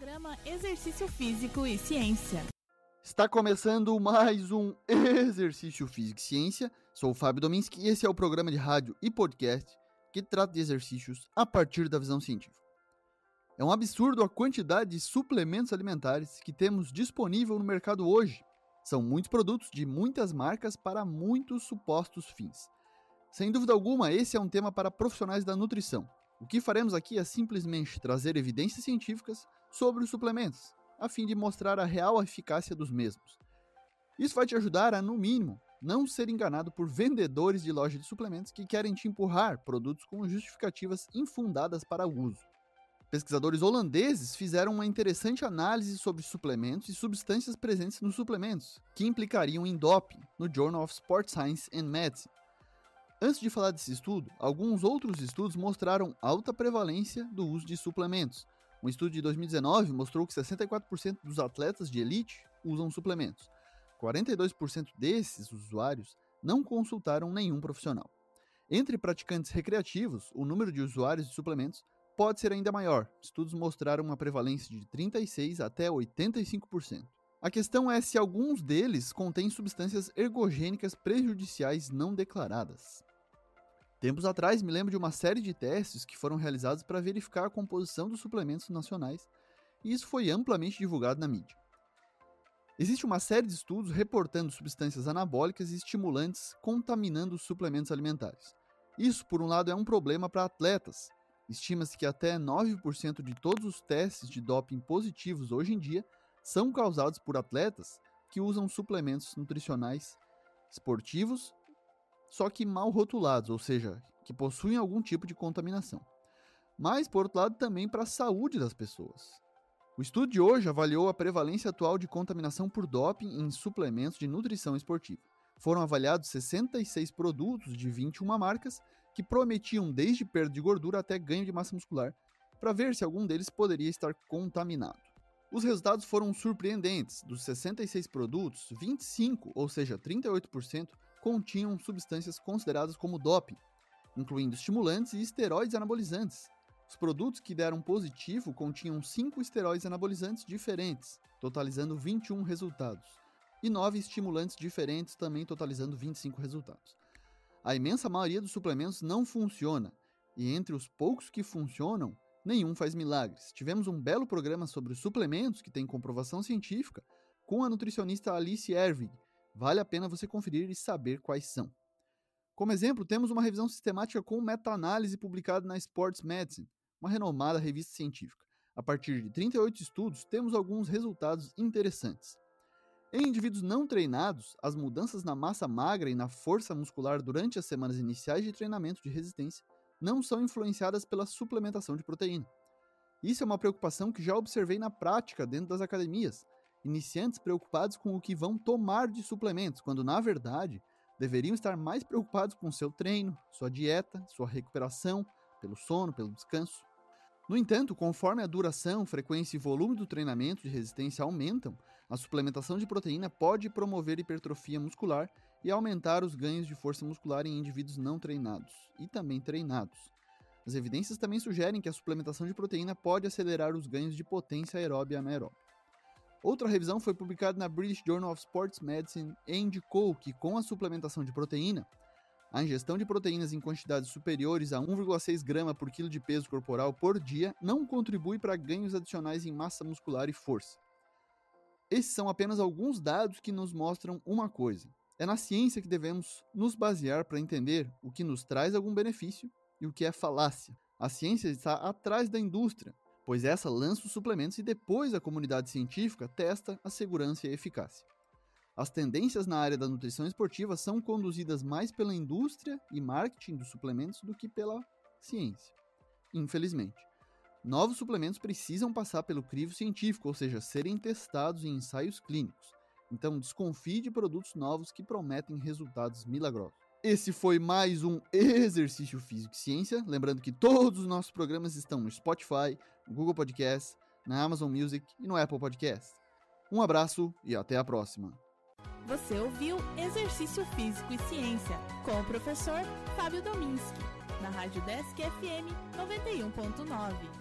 Programa Exercício Físico e Ciência. Está começando mais um Exercício Físico e Ciência. Sou o Fábio Dominski e esse é o programa de rádio e podcast que trata de exercícios a partir da visão científica. É um absurdo a quantidade de suplementos alimentares que temos disponível no mercado hoje. São muitos produtos de muitas marcas para muitos supostos fins. Sem dúvida alguma, esse é um tema para profissionais da nutrição. O que faremos aqui é simplesmente trazer evidências científicas sobre os suplementos, a fim de mostrar a real eficácia dos mesmos. Isso vai te ajudar a, no mínimo, não ser enganado por vendedores de loja de suplementos que querem te empurrar produtos com justificativas infundadas para o uso. Pesquisadores holandeses fizeram uma interessante análise sobre suplementos e substâncias presentes nos suplementos, que implicariam em doping, no Journal of Sport Science and Medicine. Antes de falar desse estudo, alguns outros estudos mostraram alta prevalência do uso de suplementos. Um estudo de 2019 mostrou que 64% dos atletas de elite usam suplementos. 42% desses usuários não consultaram nenhum profissional. Entre praticantes recreativos, o número de usuários de suplementos pode ser ainda maior. Estudos mostraram uma prevalência de 36 até 85%. A questão é se alguns deles contêm substâncias ergogênicas prejudiciais não declaradas. Tempos atrás, me lembro de uma série de testes que foram realizados para verificar a composição dos suplementos nacionais, e isso foi amplamente divulgado na mídia. Existe uma série de estudos reportando substâncias anabólicas e estimulantes contaminando os suplementos alimentares. Isso, por um lado, é um problema para atletas. Estima-se que até 9% de todos os testes de doping positivos hoje em dia são causados por atletas que usam suplementos nutricionais esportivos só que mal rotulados, ou seja, que possuem algum tipo de contaminação. Mas, por outro lado, também para a saúde das pessoas. O estudo de hoje avaliou a prevalência atual de contaminação por doping em suplementos de nutrição esportiva. Foram avaliados 66 produtos de 21 marcas que prometiam desde perda de gordura até ganho de massa muscular, para ver se algum deles poderia estar contaminado. Os resultados foram surpreendentes. Dos 66 produtos, 25, ou seja, 38%, continham substâncias consideradas como doping, incluindo estimulantes e esteroides anabolizantes. Os produtos que deram positivo continham 5 esteroides anabolizantes diferentes, totalizando 21 resultados, e 9 estimulantes diferentes, também totalizando 25 resultados. A imensa maioria dos suplementos não funciona, e entre os poucos que funcionam, nenhum faz milagres. Tivemos um belo programa sobre suplementos que tem comprovação científica com a nutricionista Alice Erving, Vale a pena você conferir e saber quais são. Como exemplo, temos uma revisão sistemática com meta-análise publicada na Sports Medicine, uma renomada revista científica. A partir de 38 estudos, temos alguns resultados interessantes. Em indivíduos não treinados, as mudanças na massa magra e na força muscular durante as semanas iniciais de treinamento de resistência não são influenciadas pela suplementação de proteína. Isso é uma preocupação que já observei na prática dentro das academias, iniciantes preocupados com o que vão tomar de suplementos, quando na verdade deveriam estar mais preocupados com seu treino, sua dieta, sua recuperação, pelo sono, pelo descanso. No entanto, conforme a duração, frequência e volume do treinamento de resistência aumentam, a suplementação de proteína pode promover hipertrofia muscular e aumentar os ganhos de força muscular em indivíduos não treinados e também treinados. As evidências também sugerem que a suplementação de proteína pode acelerar os ganhos de potência aeróbia e anaeróbia. Outra revisão foi publicada na British Journal of Sports Medicine e indicou que, com a suplementação de proteína, a ingestão de proteínas em quantidades superiores a 1,6 grama por quilo de peso corporal por dia não contribui para ganhos adicionais em massa muscular e força. Esses são apenas alguns dados que nos mostram uma coisa: é na ciência que devemos nos basear para entender o que nos traz algum benefício e o que é falácia. A ciência está atrás da indústria, pois essa lança os suplementos e depois a comunidade científica testa a segurança e a eficácia. As tendências na área da nutrição esportiva são conduzidas mais pela indústria e marketing dos suplementos do que pela ciência. Infelizmente. Novos suplementos precisam passar pelo crivo científico, ou seja, serem testados em ensaios clínicos. Então desconfie de produtos novos que prometem resultados milagrosos. Esse foi mais um Exercício Físico e Ciência. Lembrando que todos os nossos programas estão no Spotify, no Google Podcast, na Amazon Music e no Apple Podcast. Um abraço e até a próxima. Você ouviu Exercício Físico e Ciência com o professor Fábio Dominski, na Rádio Desk FM 91.9.